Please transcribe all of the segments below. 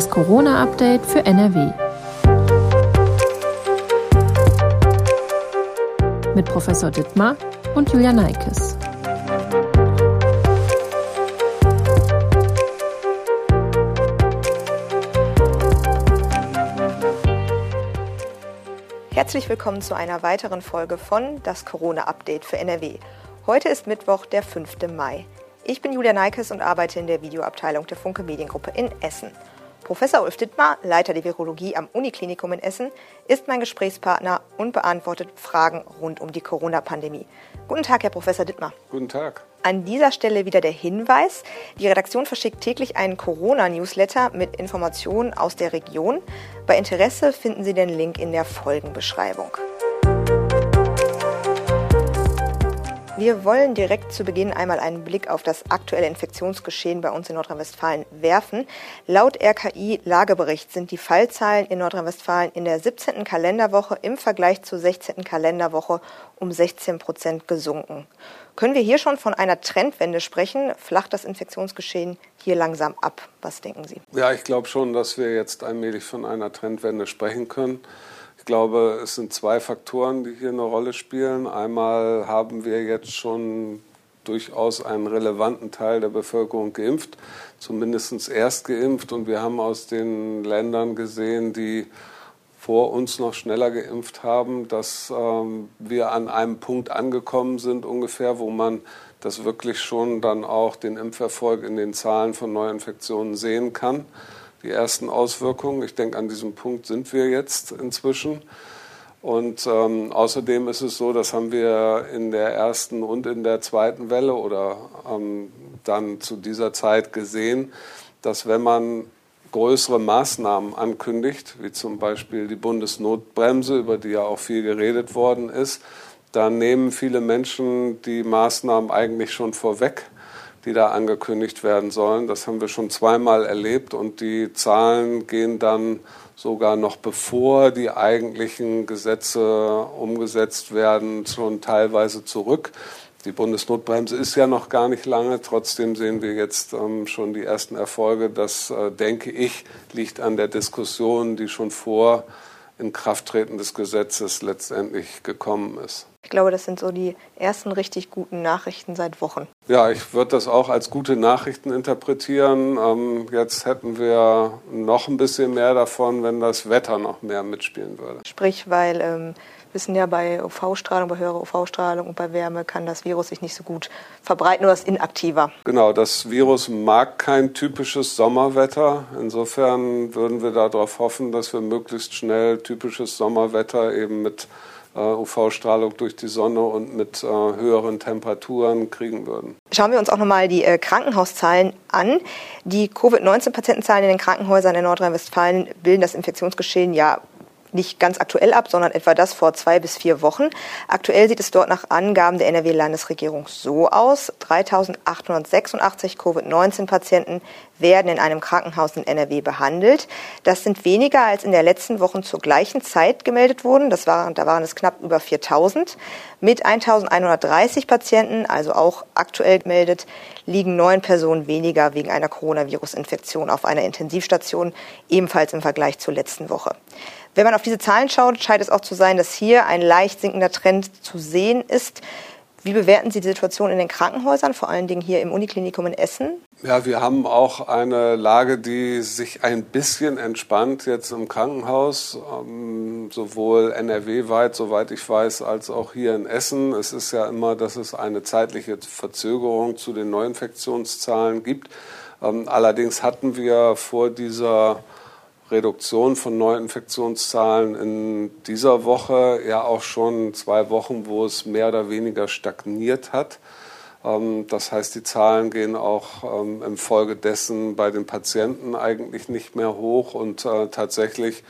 Das Corona-Update für NRW. Mit Professor Dittmar und Julia Neikes. Herzlich willkommen zu einer weiteren Folge von Das Corona-Update für NRW. Heute ist Mittwoch, der 5. Mai. Ich bin Julia Neikes und arbeite in der Videoabteilung der Funke Mediengruppe in Essen. Professor Ulf Dittmar, Leiter der Virologie am Uniklinikum in Essen, ist mein Gesprächspartner und beantwortet Fragen rund um die Corona-Pandemie. Guten Tag, Herr Professor Dittmar. Guten Tag. An dieser Stelle wieder der Hinweis. Die Redaktion verschickt täglich einen Corona-Newsletter mit Informationen aus der Region. Bei Interesse finden Sie den Link in der Folgenbeschreibung. Wir wollen direkt zu Beginn einmal einen Blick auf das aktuelle Infektionsgeschehen bei uns in Nordrhein-Westfalen werfen. Laut RKI-Lagebericht sind die Fallzahlen in Nordrhein-Westfalen in der 17. Kalenderwoche im Vergleich zur 16. Kalenderwoche um 16 Prozent gesunken. Können wir hier schon von einer Trendwende sprechen? Flacht das Infektionsgeschehen hier langsam ab? Was denken Sie? Ja, ich glaube schon, dass wir jetzt allmählich von einer Trendwende sprechen können. Ich glaube, es sind zwei Faktoren, die hier eine Rolle spielen. Einmal haben wir jetzt schon durchaus einen relevanten Teil der Bevölkerung geimpft, zumindest erst geimpft. Und wir haben aus den Ländern gesehen, die vor uns noch schneller geimpft haben, dass ähm, wir an einem Punkt angekommen sind ungefähr, wo man das wirklich schon dann auch den Impferfolg in den Zahlen von Neuinfektionen sehen kann die ersten Auswirkungen. Ich denke, an diesem Punkt sind wir jetzt inzwischen. Und ähm, außerdem ist es so, das haben wir in der ersten und in der zweiten Welle oder ähm, dann zu dieser Zeit gesehen, dass wenn man größere Maßnahmen ankündigt, wie zum Beispiel die Bundesnotbremse, über die ja auch viel geredet worden ist, dann nehmen viele Menschen die Maßnahmen eigentlich schon vorweg die da angekündigt werden sollen. Das haben wir schon zweimal erlebt und die Zahlen gehen dann sogar noch bevor die eigentlichen Gesetze umgesetzt werden, schon teilweise zurück. Die Bundesnotbremse ist ja noch gar nicht lange. Trotzdem sehen wir jetzt ähm, schon die ersten Erfolge. Das, äh, denke ich, liegt an der Diskussion, die schon vor Inkrafttreten des Gesetzes letztendlich gekommen ist. Ich glaube, das sind so die ersten richtig guten Nachrichten seit Wochen. Ja, ich würde das auch als gute Nachrichten interpretieren. Ähm, jetzt hätten wir noch ein bisschen mehr davon, wenn das Wetter noch mehr mitspielen würde. Sprich, weil ähm, wissen ja, bei UV-Strahlung, bei höherer UV-Strahlung und bei Wärme kann das Virus sich nicht so gut verbreiten oder ist inaktiver. Genau, das Virus mag kein typisches Sommerwetter. Insofern würden wir darauf hoffen, dass wir möglichst schnell typisches Sommerwetter eben mit UV-Strahlung durch die Sonne und mit äh, höheren Temperaturen kriegen würden. Schauen wir uns auch nochmal die äh, Krankenhauszahlen an. Die Covid-19-Patientenzahlen in den Krankenhäusern in Nordrhein-Westfalen bilden das Infektionsgeschehen ja nicht ganz aktuell ab, sondern etwa das vor zwei bis vier Wochen. Aktuell sieht es dort nach Angaben der NRW-Landesregierung so aus. 3.886 Covid-19-Patienten werden in einem Krankenhaus in NRW behandelt. Das sind weniger als in der letzten Woche zur gleichen Zeit gemeldet wurden. Das waren, da waren es knapp über 4.000. Mit 1.130 Patienten, also auch aktuell gemeldet, liegen neun Personen weniger wegen einer Coronavirus-Infektion auf einer Intensivstation, ebenfalls im Vergleich zur letzten Woche. Wenn man auf diese Zahlen schaut, scheint es auch zu sein, dass hier ein leicht sinkender Trend zu sehen ist. Wie bewerten Sie die Situation in den Krankenhäusern, vor allen Dingen hier im Uniklinikum in Essen? Ja, wir haben auch eine Lage, die sich ein bisschen entspannt jetzt im Krankenhaus, ähm, sowohl NRW-weit, soweit ich weiß, als auch hier in Essen. Es ist ja immer, dass es eine zeitliche Verzögerung zu den Neuinfektionszahlen gibt. Ähm, allerdings hatten wir vor dieser Reduktion von Neuinfektionszahlen in dieser Woche ja auch schon zwei Wochen, wo es mehr oder weniger stagniert hat. Ähm, das heißt, die Zahlen gehen auch ähm, infolgedessen bei den Patienten eigentlich nicht mehr hoch und äh, tatsächlich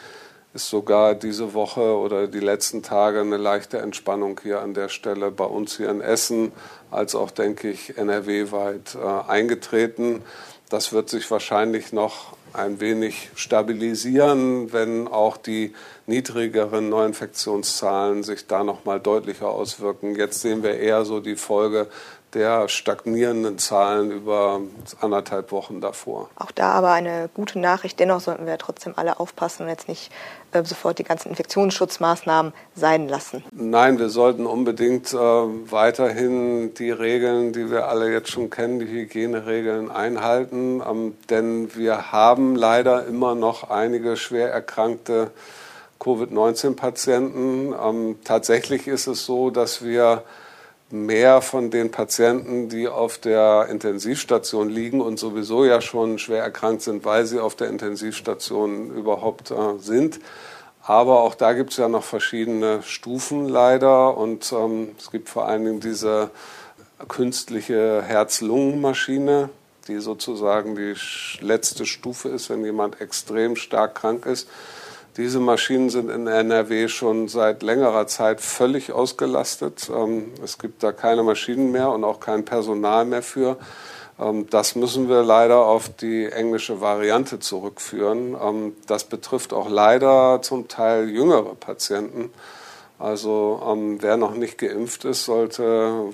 ist sogar diese Woche oder die letzten Tage eine leichte Entspannung hier an der Stelle bei uns hier in Essen, als auch, denke ich, NRW-weit äh, eingetreten. Das wird sich wahrscheinlich noch ein wenig stabilisieren, wenn auch die niedrigeren Neuinfektionszahlen sich da noch mal deutlicher auswirken. Jetzt sehen wir eher so die Folge, der stagnierenden Zahlen über anderthalb Wochen davor. Auch da aber eine gute Nachricht. Dennoch sollten wir trotzdem alle aufpassen und jetzt nicht äh, sofort die ganzen Infektionsschutzmaßnahmen sein lassen. Nein, wir sollten unbedingt äh, weiterhin die Regeln, die wir alle jetzt schon kennen, die Hygieneregeln einhalten. Ähm, denn wir haben leider immer noch einige schwer erkrankte Covid-19-Patienten. Ähm, tatsächlich ist es so, dass wir mehr von den Patienten, die auf der Intensivstation liegen und sowieso ja schon schwer erkrankt sind, weil sie auf der Intensivstation überhaupt äh, sind. Aber auch da gibt es ja noch verschiedene Stufen leider und ähm, es gibt vor allen Dingen diese künstliche Herz-Lungen-Maschine, die sozusagen die letzte Stufe ist, wenn jemand extrem stark krank ist. Diese Maschinen sind in NRW schon seit längerer Zeit völlig ausgelastet. Ähm, es gibt da keine Maschinen mehr und auch kein Personal mehr für. Ähm, das müssen wir leider auf die englische Variante zurückführen. Ähm, das betrifft auch leider zum Teil jüngere Patienten. Also ähm, wer noch nicht geimpft ist, sollte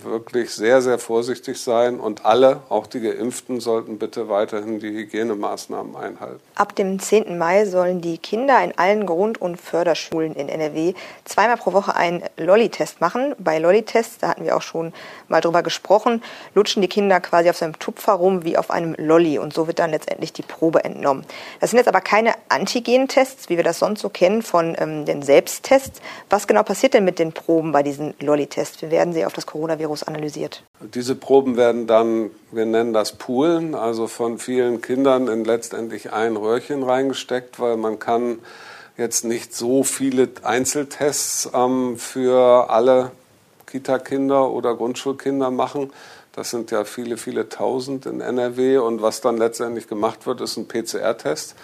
wirklich sehr, sehr vorsichtig sein. Und alle, auch die Geimpften, sollten bitte weiterhin die Hygienemaßnahmen einhalten. Ab dem 10. Mai sollen die Kinder in allen Grund- und Förderschulen in NRW zweimal pro Woche einen Lolli-Test machen. Bei Lolli-Tests, da hatten wir auch schon mal drüber gesprochen, lutschen die Kinder quasi auf seinem Tupfer rum wie auf einem Lolli. Und so wird dann letztendlich die Probe entnommen. Das sind jetzt aber keine Antigen-Tests, wie wir das sonst so kennen von ähm, den Selbsttests. Was genau passiert passiert denn mit den Proben bei diesen Lolli-Tests? Wie werden sie auf das Coronavirus analysiert? Diese Proben werden dann, wir nennen das Poolen, also von vielen Kindern in letztendlich ein Röhrchen reingesteckt, weil man kann jetzt nicht so viele Einzeltests ähm, für alle Kita-Kinder oder Grundschulkinder machen. Das sind ja viele, viele tausend in NRW. Und was dann letztendlich gemacht wird, ist ein PCR-Test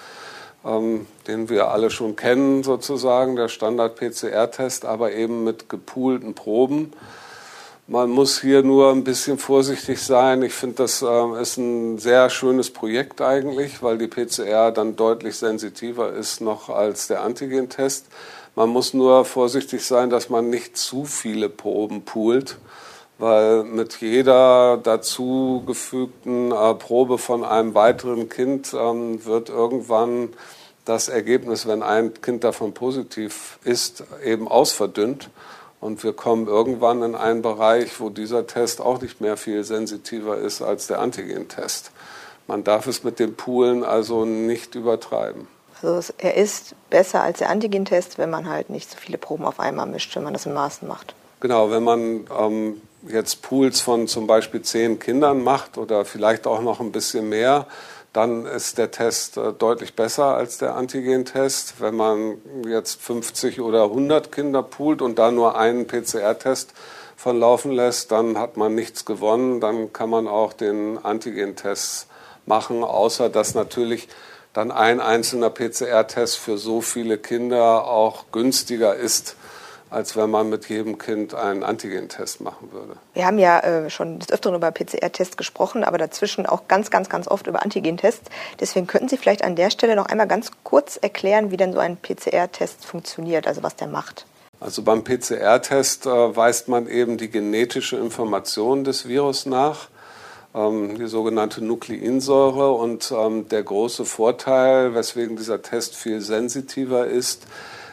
ähm, den wir alle schon kennen, sozusagen, der Standard-PCR-Test, aber eben mit gepoolten Proben. Man muss hier nur ein bisschen vorsichtig sein. Ich finde, das äh, ist ein sehr schönes Projekt eigentlich, weil die PCR dann deutlich sensitiver ist noch als der Antigen-Test. Man muss nur vorsichtig sein, dass man nicht zu viele Proben poolt, weil mit jeder dazugefügten äh, Probe von einem weiteren Kind ähm, wird irgendwann das Ergebnis, wenn ein Kind davon positiv ist, eben ausverdünnt. Und wir kommen irgendwann in einen Bereich, wo dieser Test auch nicht mehr viel sensitiver ist als der Antigen-Test. Man darf es mit den Poolen also nicht übertreiben. Also er ist besser als der Antigen-Test, wenn man halt nicht so viele Proben auf einmal mischt, wenn man das in Maßen macht. Genau, wenn man ähm, jetzt Pools von zum Beispiel zehn Kindern macht oder vielleicht auch noch ein bisschen mehr, dann ist der Test äh, deutlich besser als der Antigen-Test. Wenn man jetzt 50 oder 100 Kinder poolt und da nur einen PCR-Test von laufen lässt, dann hat man nichts gewonnen. Dann kann man auch den Antigen-Test machen, außer dass natürlich dann ein einzelner PCR-Test für so viele Kinder auch günstiger ist als wenn man mit jedem Kind einen Antigen-Test machen würde. Wir haben ja äh, schon des Öfteren über PCR-Tests gesprochen, aber dazwischen auch ganz, ganz, ganz oft über Antigen-Tests. Deswegen könnten Sie vielleicht an der Stelle noch einmal ganz kurz erklären, wie denn so ein PCR-Test funktioniert, also was der macht. Also beim PCR-Test äh, weist man eben die genetische Information des Virus nach, ähm, die sogenannte Nukleinsäure. Und ähm, der große Vorteil, weswegen dieser Test viel sensitiver ist,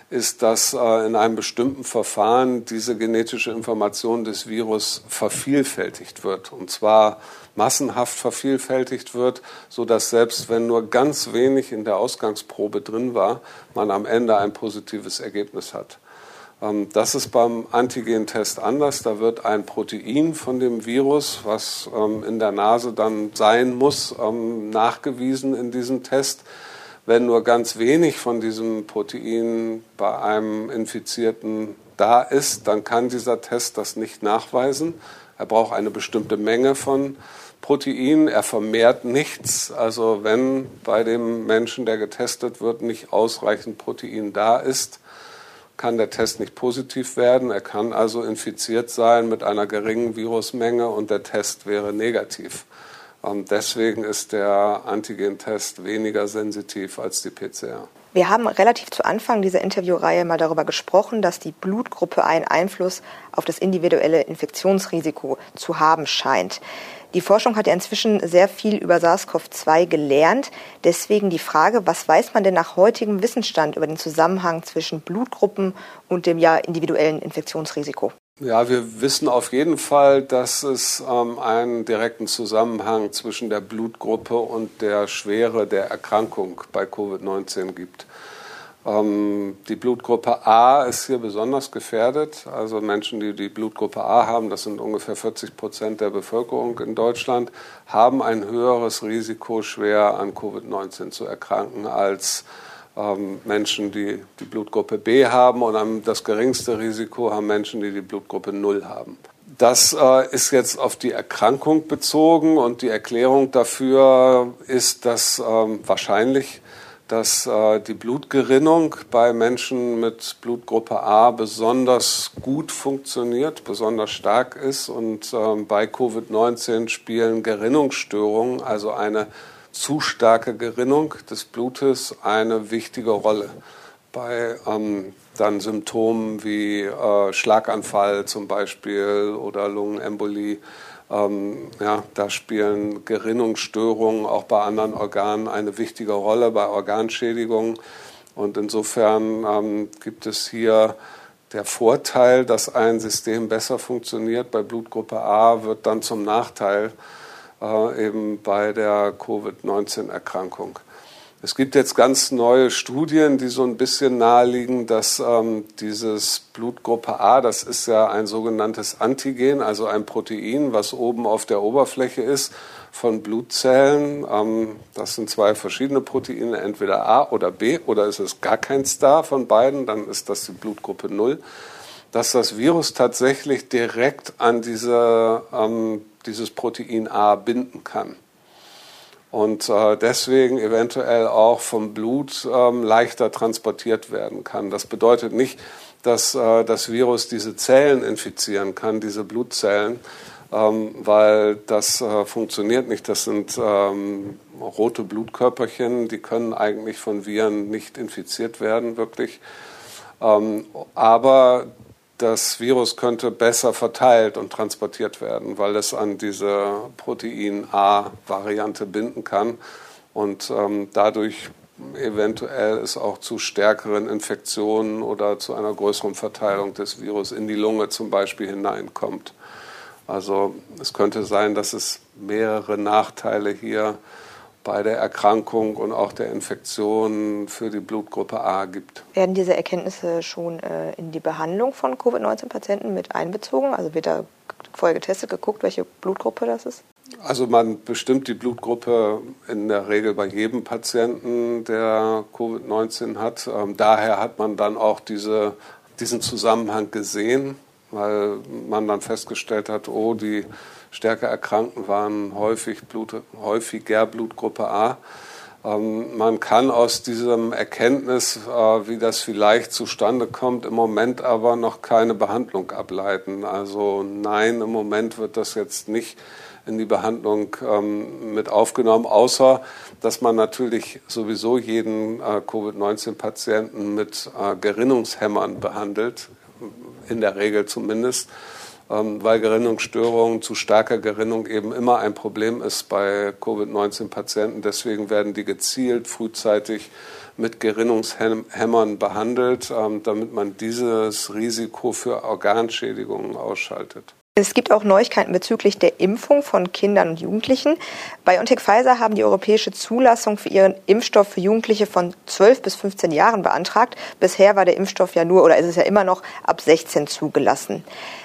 ist, dass äh, in einem bestimmten Verfahren diese genetische Information des Virus vervielfältigt wird. Und zwar massenhaft vervielfältigt wird, so dass selbst wenn nur ganz wenig in der Ausgangsprobe drin war, man am Ende ein positives Ergebnis hat. Ähm, das ist beim Antigentest anders. Da wird ein Protein von dem Virus, was ähm, in der Nase dann sein muss, ähm, nachgewiesen in diesem Test. Wenn nur ganz wenig von diesem Protein bei einem Infizierten da ist, dann kann dieser Test das nicht nachweisen. Er braucht eine bestimmte Menge von Protein. Er vermehrt nichts. Also wenn bei dem Menschen, der getestet wird, nicht ausreichend Protein da ist, kann der Test nicht positiv werden. Er kann also infiziert sein mit einer geringen Virusmenge und der Test wäre negativ. Deswegen ist der Antigentest weniger sensitiv als die PCR. Wir haben relativ zu Anfang dieser Interviewreihe mal darüber gesprochen, dass die Blutgruppe einen Einfluss auf das individuelle Infektionsrisiko zu haben scheint. Die Forschung hat ja inzwischen sehr viel über SARS-CoV-2 gelernt. Deswegen die Frage, was weiß man denn nach heutigem Wissensstand über den Zusammenhang zwischen Blutgruppen und dem ja individuellen Infektionsrisiko? Ja, wir wissen auf jeden Fall, dass es ähm, einen direkten Zusammenhang zwischen der Blutgruppe und der Schwere der Erkrankung bei Covid-19 gibt. Ähm, die Blutgruppe A ist hier besonders gefährdet. Also Menschen, die die Blutgruppe A haben, das sind ungefähr 40 Prozent der Bevölkerung in Deutschland, haben ein höheres Risiko, schwer an Covid-19 zu erkranken als Menschen, die die Blutgruppe B haben und das geringste Risiko haben Menschen, die die Blutgruppe 0 haben. Das äh, ist jetzt auf die Erkrankung bezogen und die Erklärung dafür ist, dass ähm, wahrscheinlich dass äh, die Blutgerinnung bei Menschen mit Blutgruppe A besonders gut funktioniert, besonders stark ist. Und ähm, bei Covid-19 spielen Gerinnungsstörungen, also eine zu starke Gerinnung des Blutes, eine wichtige Rolle. Bei ähm, dann Symptomen wie äh, Schlaganfall zum Beispiel oder Lungenembolie ähm, ja, da spielen Gerinnungsstörungen auch bei anderen Organen eine wichtige Rolle, bei Organschädigungen. Und insofern ähm, gibt es hier der Vorteil, dass ein System besser funktioniert bei Blutgruppe A, wird dann zum Nachteil äh, eben bei der Covid-19-Erkrankung. Es gibt jetzt ganz neue Studien, die so ein bisschen naheliegen, dass ähm, dieses Blutgruppe A, das ist ja ein sogenanntes Antigen, also ein Protein, was oben auf der Oberfläche ist von Blutzellen. Ähm, das sind zwei verschiedene Proteine, entweder A oder B oder ist es gar keins da von beiden, dann ist das die Blutgruppe 0. Dass das Virus tatsächlich direkt an diese, ähm, dieses Protein A binden kann und äh, deswegen eventuell auch vom Blut ähm, leichter transportiert werden kann. Das bedeutet nicht, dass äh, das Virus diese Zellen infizieren kann, diese Blutzellen, ähm, weil das äh, funktioniert nicht. Das sind ähm, rote Blutkörperchen, die können eigentlich von Viren nicht infiziert werden, wirklich. Ähm, aber das Virus könnte besser verteilt und transportiert werden, weil es an diese Protein A-Variante binden kann und ähm, dadurch eventuell es auch zu stärkeren Infektionen oder zu einer größeren Verteilung des Virus in die Lunge zum Beispiel hineinkommt. Also es könnte sein, dass es mehrere Nachteile hier bei der Erkrankung und auch der Infektion für die Blutgruppe A gibt. Werden diese Erkenntnisse schon äh, in die Behandlung von Covid-19-Patienten mit einbezogen? Also wird da vorher getestet, geguckt, welche Blutgruppe das ist? Also man bestimmt die Blutgruppe in der Regel bei jedem Patienten, der Covid-19 hat. Ähm, daher hat man dann auch diese, diesen Zusammenhang gesehen, weil man dann festgestellt hat, oh, die stärker Erkrankten waren häufig Blut, häufiger Blutgruppe A. Ähm, man kann aus diesem Erkenntnis, äh, wie das vielleicht zustande kommt, im Moment aber noch keine Behandlung ableiten. Also nein, im Moment wird das jetzt nicht in die Behandlung ähm, mit aufgenommen, außer dass man natürlich sowieso jeden äh, Covid-19-Patienten mit äh, Gerinnungshämmern behandelt, in der Regel zumindest weil Gerinnungsstörungen zu starker Gerinnung eben immer ein Problem ist bei Covid-19-Patienten. Deswegen werden die gezielt frühzeitig mit Gerinnungshämmern behandelt, ähm, damit man dieses Risiko für Organschädigungen ausschaltet. Es gibt auch Neuigkeiten bezüglich der Impfung von Kindern und Jugendlichen. BioNTech Pfizer haben die europäische Zulassung für ihren Impfstoff für Jugendliche von 12 bis 15 Jahren beantragt. Bisher war der Impfstoff ja nur oder ist es ja immer noch ab 16 zugelassen.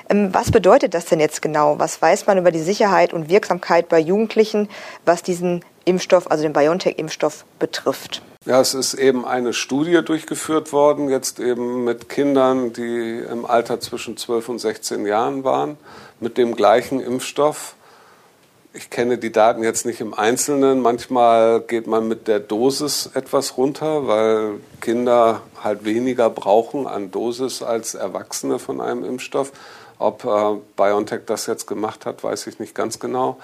Ähm, was bedeutet das denn jetzt genau? Was weiß man über die Sicherheit und Wirksamkeit bei Jugendlichen, was diesen Impfstoff, also den BioNTech-Impfstoff betrifft? Ja, es ist eben eine Studie durchgeführt worden, jetzt eben mit Kindern, die im Alter zwischen 12 und 16 Jahren waren, mit dem gleichen Impfstoff. Ich kenne die Daten jetzt nicht im Einzelnen. Manchmal geht man mit der Dosis etwas runter, weil Kinder halt weniger brauchen an Dosis als Erwachsene von einem Impfstoff. Ob äh, BioNTech das jetzt gemacht hat, weiß ich nicht ganz genau.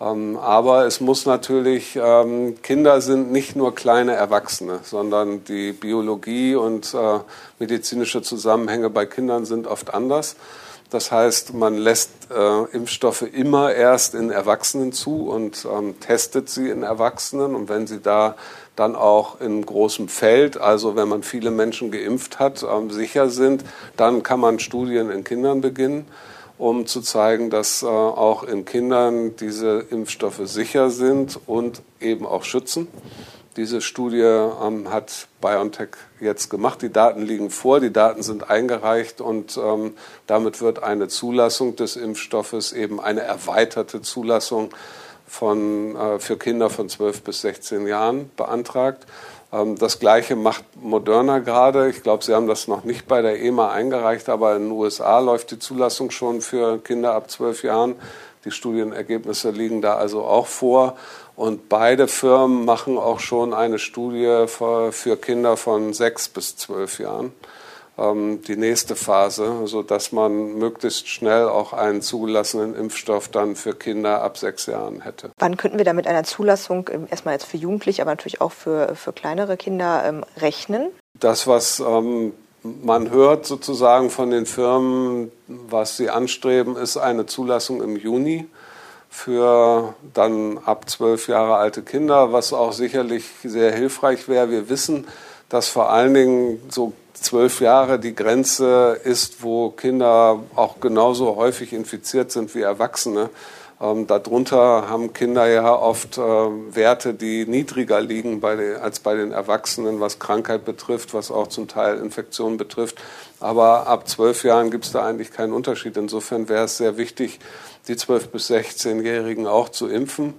Ähm, aber es muss natürlich, ähm, Kinder sind nicht nur kleine Erwachsene, sondern die Biologie und äh, medizinische Zusammenhänge bei Kindern sind oft anders. Das heißt, man lässt äh, Impfstoffe immer erst in Erwachsenen zu und ähm, testet sie in Erwachsenen. Und wenn sie da dann auch in großem Feld, also wenn man viele Menschen geimpft hat, ähm, sicher sind, dann kann man Studien in Kindern beginnen um zu zeigen, dass äh, auch in Kindern diese Impfstoffe sicher sind und eben auch schützen. Diese Studie ähm, hat BioNTech jetzt gemacht. Die Daten liegen vor, die Daten sind eingereicht und ähm, damit wird eine Zulassung des Impfstoffes eben eine erweiterte Zulassung von, äh, für Kinder von 12 bis 16 Jahren beantragt. Ähm, das Gleiche macht Moderna gerade. Ich glaube, Sie haben das noch nicht bei der EMA eingereicht, aber in den USA läuft die Zulassung schon für Kinder ab zwölf Jahren. Die Studienergebnisse liegen da also auch vor. Und beide Firmen machen auch schon eine Studie für Kinder von sechs bis zwölf Jahren. Ähm, die nächste Phase, sodass man möglichst schnell auch einen zugelassenen Impfstoff dann für Kinder ab sechs Jahren hätte. Wann könnten wir da mit einer Zulassung ähm, erstmal jetzt für Jugendliche, aber natürlich auch für, für kleinere Kinder ähm, rechnen? Das, was ähm, man hört sozusagen von den Firmen, was sie anstreben, ist eine Zulassung im Juni für dann ab zwölf Jahre alte Kinder, was auch sicherlich sehr hilfreich wäre. Wir wissen, dass vor allen Dingen so zwölf Jahre die Grenze ist, wo Kinder auch genauso häufig infiziert sind wie Erwachsene. Ähm, darunter haben Kinder ja oft äh, Werte, die niedriger liegen bei den, als bei den Erwachsenen, was Krankheit betrifft, was auch zum Teil Infektionen betrifft. Aber ab zwölf Jahren gibt es da eigentlich keinen Unterschied. Insofern wäre es sehr wichtig, die zwölf bis 16-Jährigen auch zu impfen.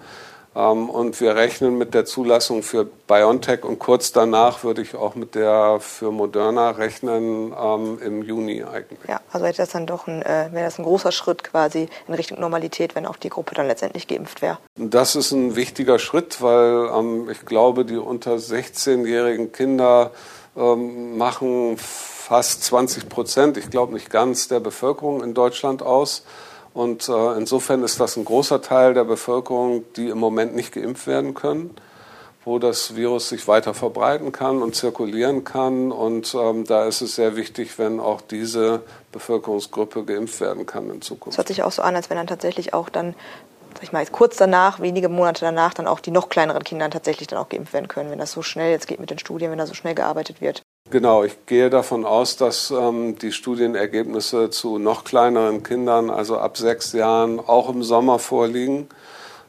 Ähm, und wir rechnen mit der Zulassung für BioNTech und kurz danach würde ich auch mit der für Moderna rechnen ähm, im Juni eigentlich. Ja, also hätte das dann doch ein, äh, wäre das ein großer Schritt quasi in Richtung Normalität, wenn auch die Gruppe dann letztendlich geimpft wäre. Das ist ein wichtiger Schritt, weil ähm, ich glaube, die unter 16-jährigen Kinder ähm, machen fast 20 Prozent, ich glaube nicht ganz, der Bevölkerung in Deutschland aus. Und äh, insofern ist das ein großer Teil der Bevölkerung, die im Moment nicht geimpft werden können, wo das Virus sich weiter verbreiten kann und zirkulieren kann. Und ähm, da ist es sehr wichtig, wenn auch diese Bevölkerungsgruppe geimpft werden kann in Zukunft. Es hört sich auch so an, als wenn dann tatsächlich auch dann sag ich mal, kurz danach, wenige Monate danach, dann auch die noch kleineren Kinder tatsächlich dann auch geimpft werden können, wenn das so schnell jetzt geht mit den Studien, wenn da so schnell gearbeitet wird. Genau, ich gehe davon aus, dass ähm, die Studienergebnisse zu noch kleineren Kindern, also ab sechs Jahren, auch im Sommer vorliegen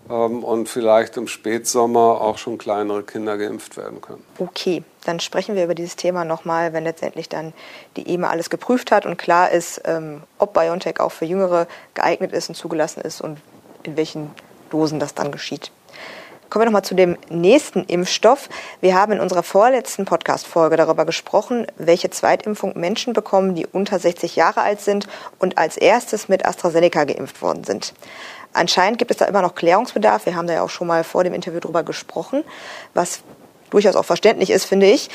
ähm, und vielleicht im Spätsommer auch schon kleinere Kinder geimpft werden können. Okay, dann sprechen wir über dieses Thema nochmal, wenn letztendlich dann die EMA alles geprüft hat und klar ist, ähm, ob BioNTech auch für Jüngere geeignet ist und zugelassen ist und in welchen Dosen das dann geschieht. Kommen wir nochmal zu dem nächsten Impfstoff. Wir haben in unserer vorletzten Podcast-Folge darüber gesprochen, welche Zweitimpfung Menschen bekommen, die unter 60 Jahre alt sind und als erstes mit AstraZeneca geimpft worden sind. Anscheinend gibt es da immer noch Klärungsbedarf. Wir haben da ja auch schon mal vor dem Interview darüber gesprochen, was durchaus auch verständlich ist, finde ich.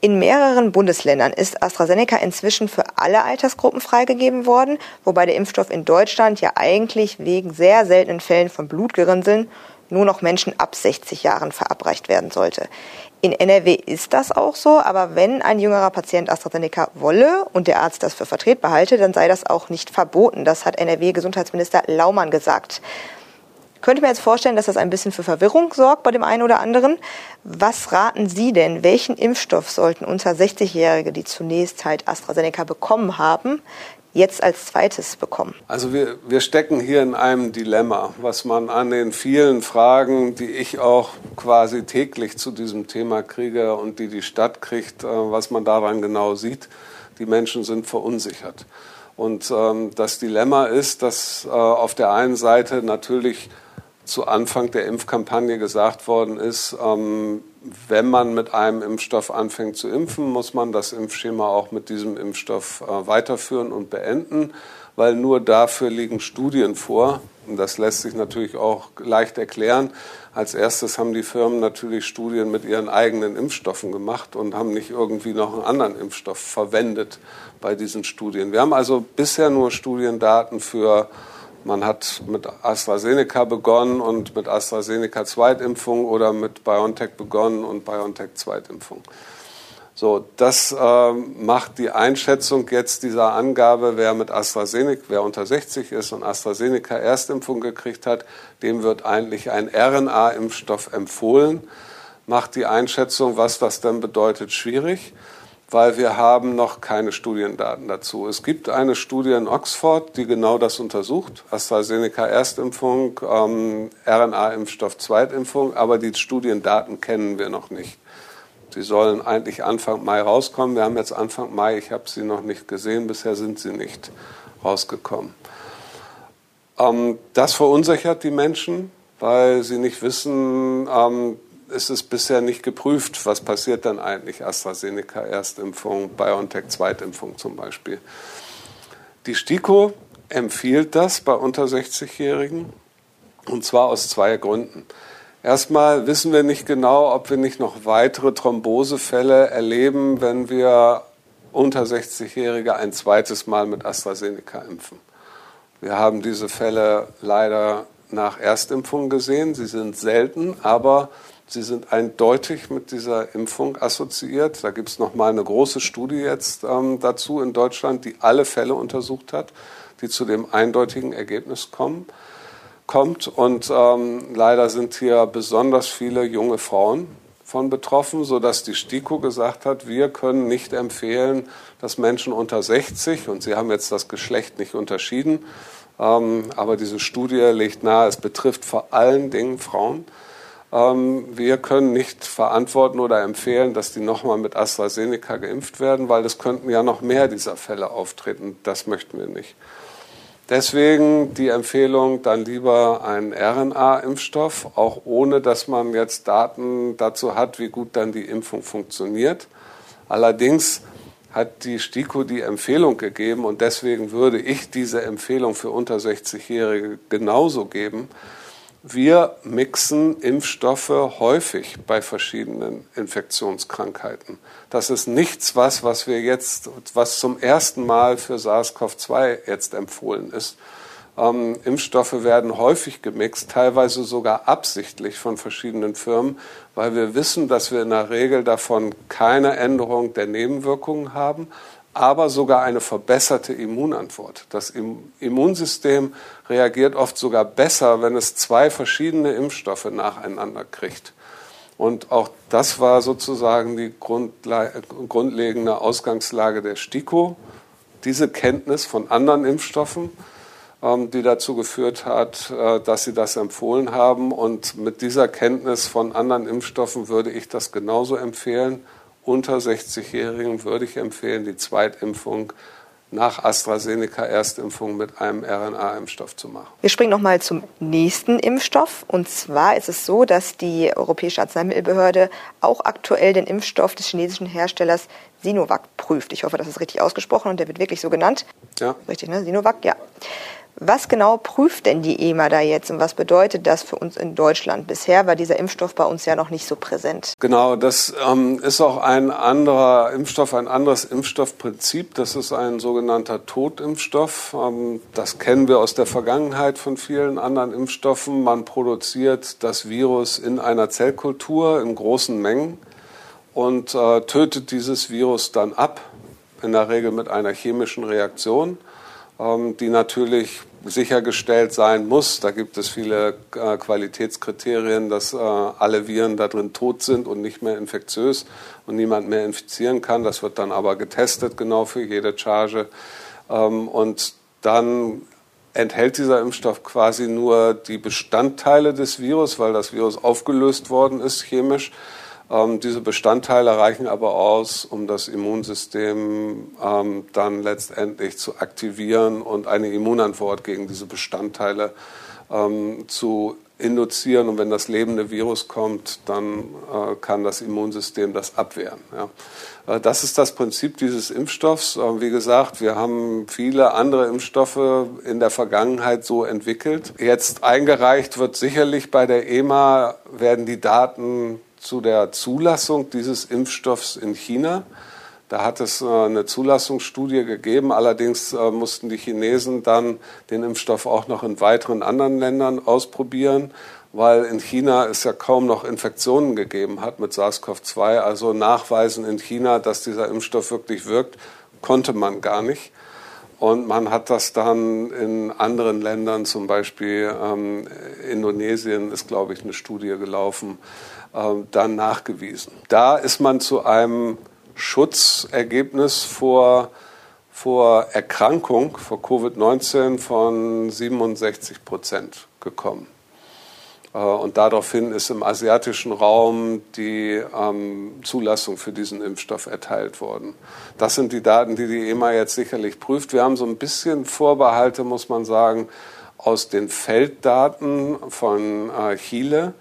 In mehreren Bundesländern ist AstraZeneca inzwischen für alle Altersgruppen freigegeben worden, wobei der Impfstoff in Deutschland ja eigentlich wegen sehr seltenen Fällen von Blutgerinnseln nur noch Menschen ab 60 Jahren verabreicht werden sollte. In NRW ist das auch so, aber wenn ein jüngerer Patient AstraZeneca wolle und der Arzt das für vertretbar halte, dann sei das auch nicht verboten. Das hat NRW-Gesundheitsminister Laumann gesagt. Könnte mir jetzt vorstellen, dass das ein bisschen für Verwirrung sorgt bei dem einen oder anderen. Was raten Sie denn? Welchen Impfstoff sollten unter 60-Jährige, die zunächst halt AstraZeneca bekommen haben, jetzt als zweites bekommen? Also wir, wir stecken hier in einem Dilemma, was man an den vielen Fragen, die ich auch quasi täglich zu diesem Thema kriege und die die Stadt kriegt, äh, was man daran genau sieht. Die Menschen sind verunsichert. Und ähm, das Dilemma ist, dass äh, auf der einen Seite natürlich zu Anfang der Impfkampagne gesagt worden ist, ähm, wenn man mit einem Impfstoff anfängt zu impfen, muss man das Impfschema auch mit diesem Impfstoff äh, weiterführen und beenden, weil nur dafür liegen Studien vor. Und das lässt sich natürlich auch leicht erklären. Als erstes haben die Firmen natürlich Studien mit ihren eigenen Impfstoffen gemacht und haben nicht irgendwie noch einen anderen Impfstoff verwendet bei diesen Studien. Wir haben also bisher nur Studiendaten für Man hat mit AstraZeneca begonnen und mit AstraZeneca Zweitimpfung oder mit BioNTech begonnen und BioNTech Zweitimpfung. So, das äh, macht die Einschätzung jetzt dieser Angabe, wer mit AstraZeneca, wer unter 60 ist und AstraZeneca Erstimpfung gekriegt hat, dem wird eigentlich ein RNA-Impfstoff empfohlen. Macht die Einschätzung, was das denn bedeutet, schwierig weil wir haben noch keine Studiendaten dazu. Es gibt eine Studie in Oxford, die genau das untersucht. AstraZeneca Erstimpfung, ähm, RNA-Impfstoff Zweitimpfung, aber die Studiendaten kennen wir noch nicht. Sie sollen eigentlich Anfang Mai rauskommen. Wir haben jetzt Anfang Mai, ich habe sie noch nicht gesehen, bisher sind sie nicht rausgekommen. Ähm, das verunsichert die Menschen, weil sie nicht wissen, ähm, ist es bisher nicht geprüft, was passiert dann eigentlich AstraZeneca Erstimpfung, BioNTech Zweitimpfung zum Beispiel. Die STIKO empfiehlt das bei unter 60-Jährigen und zwar aus zwei Gründen. Erstmal wissen wir nicht genau, ob wir nicht noch weitere Thrombosefälle erleben, wenn wir unter 60-Jährige ein zweites Mal mit AstraZeneca impfen. Wir haben diese Fälle leider nach Erstimpfung gesehen. Sie sind selten, aber Sie sind eindeutig mit dieser Impfung assoziiert. Da gibt es noch mal eine große Studie jetzt ähm, dazu in Deutschland, die alle Fälle untersucht hat, die zu dem eindeutigen Ergebnis kommen, kommt. Und ähm, leider sind hier besonders viele junge Frauen von betroffen, sodass die STIKO gesagt hat, wir können nicht empfehlen, dass Menschen unter 60, und sie haben jetzt das Geschlecht nicht unterschieden, ähm, aber diese Studie legt nahe, es betrifft vor allen Dingen Frauen, wir können nicht verantworten oder empfehlen, dass die nochmal mit AstraZeneca geimpft werden, weil es könnten ja noch mehr dieser Fälle auftreten. Das möchten wir nicht. Deswegen die Empfehlung, dann lieber einen RNA-Impfstoff, auch ohne dass man jetzt Daten dazu hat, wie gut dann die Impfung funktioniert. Allerdings hat die STIKO die Empfehlung gegeben und deswegen würde ich diese Empfehlung für unter 60-Jährige genauso geben, wir mixen Impfstoffe häufig bei verschiedenen Infektionskrankheiten. Das ist nichts, was, was wir jetzt, was zum ersten Mal für SARS-CoV-2 jetzt empfohlen ist. Ähm, Impfstoffe werden häufig gemixt, teilweise sogar absichtlich von verschiedenen Firmen, weil wir wissen, dass wir in der Regel davon keine Änderung der Nebenwirkungen haben, aber sogar eine verbesserte Immunantwort. Das Immunsystem reagiert oft sogar besser, wenn es zwei verschiedene Impfstoffe nacheinander kriegt. Und auch das war sozusagen die grundlegende Ausgangslage der STIKO, diese Kenntnis von anderen Impfstoffen, ähm, die dazu geführt hat, äh, dass sie das empfohlen haben. Und mit dieser Kenntnis von anderen Impfstoffen würde ich das genauso empfehlen unter 60-Jährigen würde ich empfehlen, die Zweitimpfung nach AstraZeneca Erstimpfung mit einem RNA-Impfstoff zu machen. Wir springen nochmal zum nächsten Impfstoff. Und zwar ist es so, dass die Europäische Arzneimittelbehörde auch aktuell den Impfstoff des chinesischen Herstellers Sinovac prüft. Ich hoffe, das ist richtig ausgesprochen und der wird wirklich so genannt. Ja. Richtig, ne? Sinovac, ja. Was genau prüft denn die EMA da jetzt und was bedeutet das für uns in Deutschland? Bisher war dieser Impfstoff bei uns ja noch nicht so präsent. Genau, das ähm, ist auch ein anderer Impfstoff, ein anderes Impfstoffprinzip. Das ist ein sogenannter Totimpfstoff. Ähm, das kennen wir aus der Vergangenheit von vielen anderen Impfstoffen. Man produziert das Virus in einer Zellkultur in großen Mengen und äh, tötet dieses Virus dann ab, in der Regel mit einer chemischen Reaktion die natürlich sichergestellt sein muss. Da gibt es viele äh, Qualitätskriterien, dass äh, alle Viren da drin tot sind und nicht mehr infektiös und niemand mehr infizieren kann. Das wird dann aber getestet, genau für jede Charge. Ähm, und dann enthält dieser Impfstoff quasi nur die Bestandteile des Virus, weil das Virus aufgelöst worden ist chemisch. Ähm, diese Bestandteile reichen aber aus, um das Immunsystem ähm, dann letztendlich zu aktivieren und eine Immunantwort gegen diese Bestandteile ähm, zu induzieren. Und wenn das lebende Virus kommt, dann äh, kann das Immunsystem das abwehren. Ja. Äh, das ist das Prinzip dieses Impfstoffs. Äh, wie gesagt, wir haben viele andere Impfstoffe in der Vergangenheit so entwickelt. Jetzt eingereicht wird sicherlich bei der EMA, werden die Daten zu der Zulassung dieses Impfstoffs in China. Da hat es äh, eine Zulassungsstudie gegeben. Allerdings äh, mussten die Chinesen dann den Impfstoff auch noch in weiteren anderen Ländern ausprobieren, weil in China es ja kaum noch Infektionen gegeben hat mit SARS-CoV-2. Also nachweisen in China, dass dieser Impfstoff wirklich wirkt, konnte man gar nicht. Und man hat das dann in anderen Ländern, zum Beispiel ähm, Indonesien ist, glaube ich, eine Studie gelaufen, ähm, dann nachgewiesen. Da ist man zu einem Schutzergebnis vor, vor Erkrankung, vor Covid-19 von 67 Prozent gekommen. Äh, und daraufhin ist im asiatischen Raum die ähm, Zulassung für diesen Impfstoff erteilt worden. Das sind die Daten, die die EMA jetzt sicherlich prüft. Wir haben so ein bisschen Vorbehalte, muss man sagen, aus den Felddaten von äh, Chile.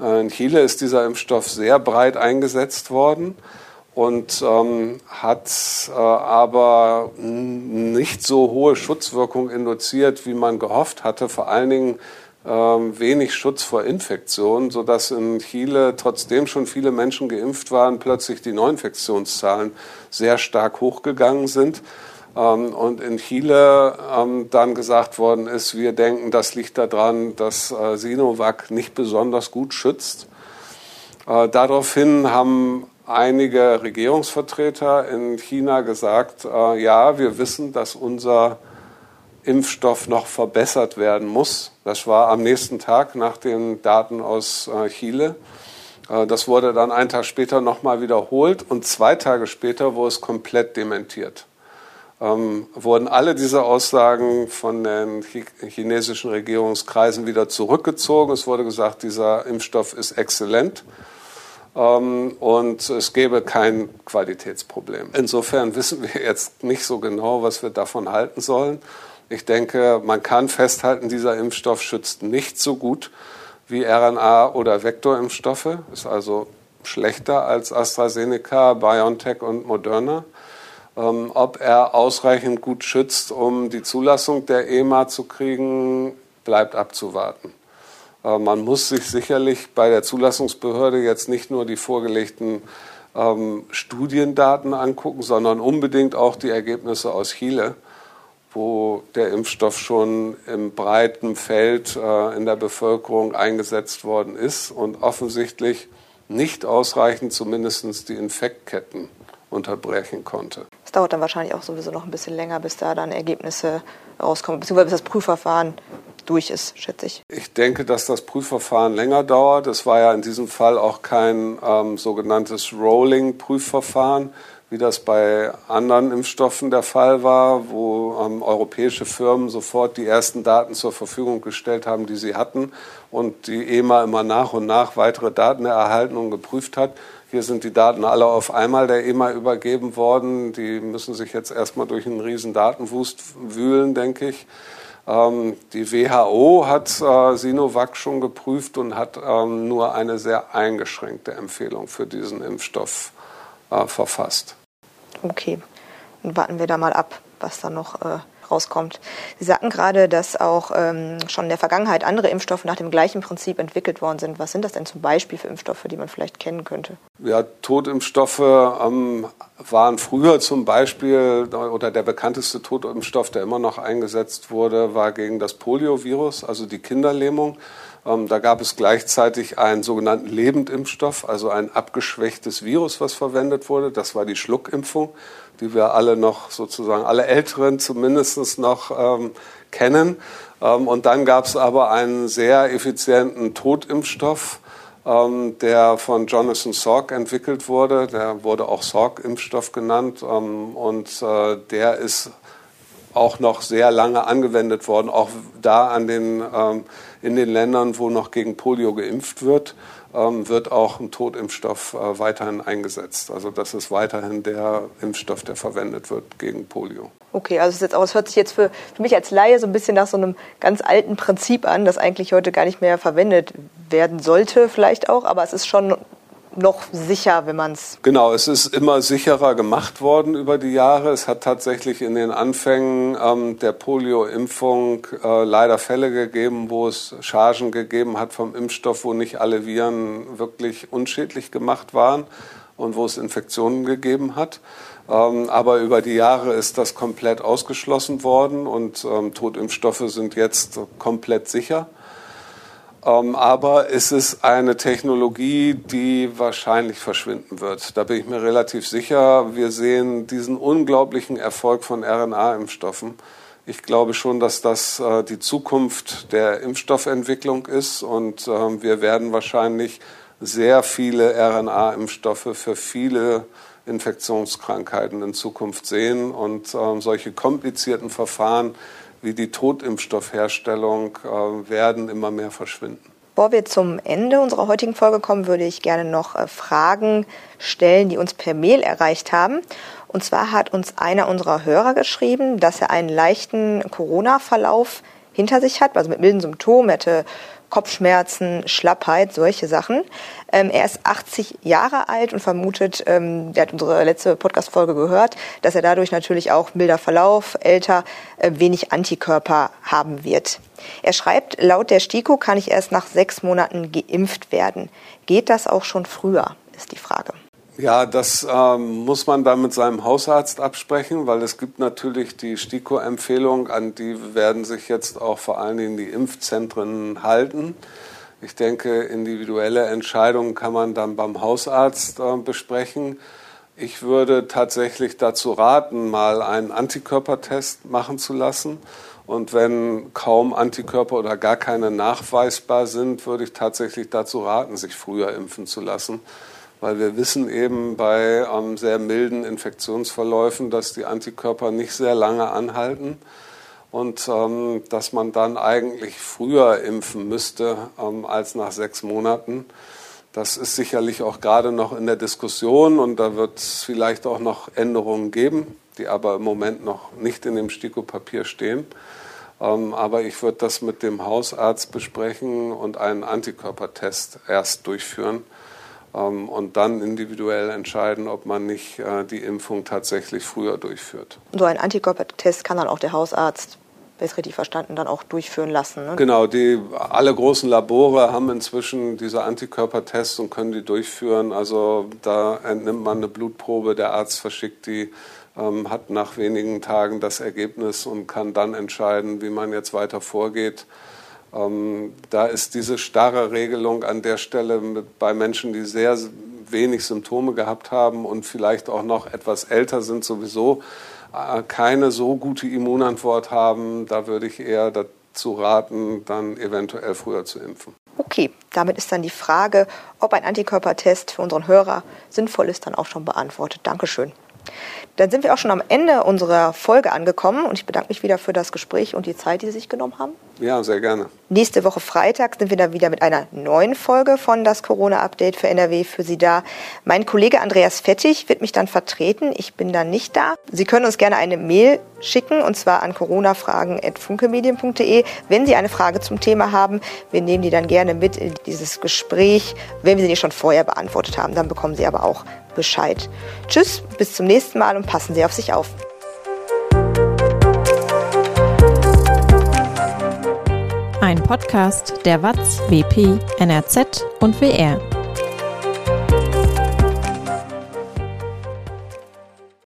Äh, in Chile ist dieser Impfstoff sehr breit eingesetzt worden und ähm, hat äh, aber nicht so hohe Schutzwirkung induziert, wie man gehofft hatte. Vor allen Dingen wenig Schutz vor Infektionen, sodass in Chile, trotzdem schon viele Menschen geimpft waren, plötzlich die Neuinfektionszahlen sehr stark hochgegangen sind. Ähm, und in Chile ähm, dann gesagt worden ist, wir denken, das liegt daran, dass äh, Sinovac nicht besonders gut schützt. Äh, daraufhin haben einige Regierungsvertreter in China gesagt, äh, ja, wir wissen, dass unser Impfstoff noch verbessert werden muss. Das war am nächsten Tag nach den Daten aus äh, Chile. Äh, das wurde dann einen Tag später nochmal wiederholt und zwei Tage später wurde es komplett dementiert. Ähm, wurden alle diese Aussagen von den chinesischen Regierungskreisen wieder zurückgezogen. Es wurde gesagt, dieser Impfstoff ist exzellent ähm, und es gäbe kein Qualitätsproblem. Insofern wissen wir jetzt nicht so genau, was wir davon halten sollen. Ich denke, man kann festhalten, dieser Impfstoff schützt nicht so gut wie RNA- oder Vektorimpfstoffe, ist also schlechter als AstraZeneca, BioNTech und Moderna. Ähm, ob er ausreichend gut schützt, um die Zulassung der EMA zu kriegen, bleibt abzuwarten. Äh, man muss sich sicherlich bei der Zulassungsbehörde jetzt nicht nur die vorgelegten ähm, Studiendaten angucken, sondern unbedingt auch die Ergebnisse aus Chile wo der Impfstoff schon im breiten Feld äh, in der Bevölkerung eingesetzt worden ist und offensichtlich nicht ausreichend zumindest die Infektketten unterbrechen konnte. Es dauert dann wahrscheinlich auch sowieso noch ein bisschen länger, bis da dann Ergebnisse rauskommen, beziehungsweise bis das Prüfverfahren durch ist, schätze ich. Ich denke, dass das Prüfverfahren länger dauert. Es war ja in diesem Fall auch kein ähm, sogenanntes Rolling-Prüfverfahren, wie das bei anderen Impfstoffen der Fall war, wo ähm, europäische Firmen sofort die ersten Daten zur Verfügung gestellt haben, die sie hatten und die EMA immer nach und nach weitere Daten erhalten und geprüft hat. Hier sind die Daten alle auf einmal der EMA übergeben worden. Die müssen sich jetzt erstmal durch einen riesen Datenwust wühlen, denke ich. Ähm, die WHO hat äh, Sinovac schon geprüft und hat ähm, nur eine sehr eingeschränkte Empfehlung für diesen Impfstoff äh, verfasst okay, dann warten wir da mal ab, was da noch äh, rauskommt. Sie sagten gerade, dass auch ähm, schon in der Vergangenheit andere Impfstoffe nach dem gleichen Prinzip entwickelt worden sind. Was sind das denn zum Beispiel für Impfstoffe, die man vielleicht kennen könnte? Ja, Totimpfstoffe ähm, waren früher zum Beispiel, oder der bekannteste Totimpfstoff, der immer noch eingesetzt wurde, war gegen das Poliovirus, also die Kinderlähmung. Ähm, da gab es gleichzeitig einen sogenannten Lebendimpfstoff, also ein abgeschwächtes Virus, was verwendet wurde. Das war die Schluckimpfung, die wir alle noch sozusagen, alle Älteren zumindest noch ähm, kennen. Ähm, und dann gab es aber einen sehr effizienten Totimpfstoff, ähm, der von Jonathan Salk entwickelt wurde. Der wurde auch Salk-Impfstoff genannt. Ähm, und äh, der ist auch noch sehr lange angewendet worden, auch da an den, ähm, in den Ländern, wo noch gegen Polio geimpft wird, ähm, wird auch ein Totimpfstoff äh, weiterhin eingesetzt. Also das ist weiterhin der Impfstoff, der verwendet wird gegen Polio. Okay, also es, jetzt auch, es hört sich jetzt für, für mich als Laie so ein bisschen nach so einem ganz alten Prinzip an, das eigentlich heute gar nicht mehr verwendet werden sollte, vielleicht auch, aber es ist schon noch sicher, wenn man es. Genau, es ist immer sicherer gemacht worden über die Jahre. Es hat tatsächlich in den Anfängen ähm, der Polio-Impfung äh, leider Fälle gegeben, wo es Chargen gegeben hat vom Impfstoff, wo nicht alle Viren wirklich unschädlich gemacht waren und wo es Infektionen gegeben hat. Ähm, aber über die Jahre ist das komplett ausgeschlossen worden und ähm, Totimpfstoffe sind jetzt komplett sicher. Ähm, aber es ist eine Technologie, die wahrscheinlich verschwinden wird. Da bin ich mir relativ sicher. Wir sehen diesen unglaublichen Erfolg von RNA-Impfstoffen. Ich glaube schon, dass das äh, die Zukunft der Impfstoffentwicklung ist und äh, wir werden wahrscheinlich sehr viele RNA-Impfstoffe für viele Infektionskrankheiten in Zukunft sehen und äh, solche komplizierten Verfahren wie die Totimpfstoffherstellung äh, werden immer mehr verschwinden. Bevor wir zum Ende unserer heutigen Folge kommen, würde ich gerne noch äh, Fragen stellen, die uns per Mail erreicht haben. Und zwar hat uns einer unserer Hörer geschrieben, dass er einen leichten Corona-Verlauf hinter sich hat, also mit milden Symptomen, hatte Kopfschmerzen, Schlappheit, solche Sachen. Ähm, er ist 80 Jahre alt und vermutet, ähm, der hat unsere letzte Podcast-Folge gehört, dass er dadurch natürlich auch milder Verlauf, älter, äh, wenig Antikörper haben wird. Er schreibt, laut der STIKO kann ich erst nach sechs Monaten geimpft werden. Geht das auch schon früher, ist die Frage. Ja, das ähm, muss man dann mit seinem Hausarzt absprechen, weil es gibt natürlich die STIKO-Empfehlung, an die werden sich jetzt auch vor allen Dingen die Impfzentren halten. Ich denke, individuelle Entscheidungen kann man dann beim Hausarzt äh, besprechen. Ich würde tatsächlich dazu raten, mal einen Antikörpertest machen zu lassen. Und wenn kaum Antikörper oder gar keine nachweisbar sind, würde ich tatsächlich dazu raten, sich früher impfen zu lassen weil wir wissen eben bei ähm, sehr milden Infektionsverläufen, dass die Antikörper nicht sehr lange anhalten und ähm, dass man dann eigentlich früher impfen müsste ähm, als nach sechs Monaten. Das ist sicherlich auch gerade noch in der Diskussion und da wird es vielleicht auch noch Änderungen geben, die aber im Moment noch nicht in dem STIKO-Papier stehen. Ähm, aber ich würde das mit dem Hausarzt besprechen und einen Antikörpertest erst durchführen und dann individuell entscheiden, ob man nicht äh, die Impfung tatsächlich früher durchführt. So ein Antikörpertest kann dann auch der Hausarzt wenn ich es richtig verstanden, dann auch durchführen lassen. Ne? Genau, die, alle großen Labore haben inzwischen diese Antikörpertests und können die durchführen. Also da entnimmt man eine Blutprobe, der Arzt verschickt die, ähm, hat nach wenigen Tagen das Ergebnis und kann dann entscheiden, wie man jetzt weiter vorgeht. Ähm, da ist diese starre Regelung an der Stelle mit, bei Menschen, die sehr wenig Symptome gehabt haben und vielleicht auch noch etwas älter sind, sowieso äh, keine so gute Immunantwort haben. Da würde ich eher dazu raten, dann eventuell früher zu impfen. Okay, damit ist dann die Frage, ob ein Antikörpertest für unseren Hörer sinnvoll ist, dann auch schon beantwortet. Dankeschön. Dann sind wir auch schon am Ende unserer Folge angekommen und ich bedanke mich wieder für das Gespräch und die Zeit, die Sie sich genommen haben. Ja, sehr gerne. Nächste Woche Freitag sind wir dann wieder mit einer neuen Folge von das Corona-Update für NRW für Sie da. Mein Kollege Andreas Fettig wird mich dann vertreten. Ich bin dann nicht da. Sie können uns gerne eine Mail schicken und zwar an coronafragen.funkemedien.de, wenn Sie eine Frage zum Thema haben. Wir nehmen die dann gerne mit in dieses Gespräch. Wenn wir sie nicht schon vorher beantwortet haben, dann bekommen Sie aber auch Bescheid. Tschüss, bis zum nächsten Mal und passen Sie auf sich auf. Podcast der WAZ, WP, NRZ und WR.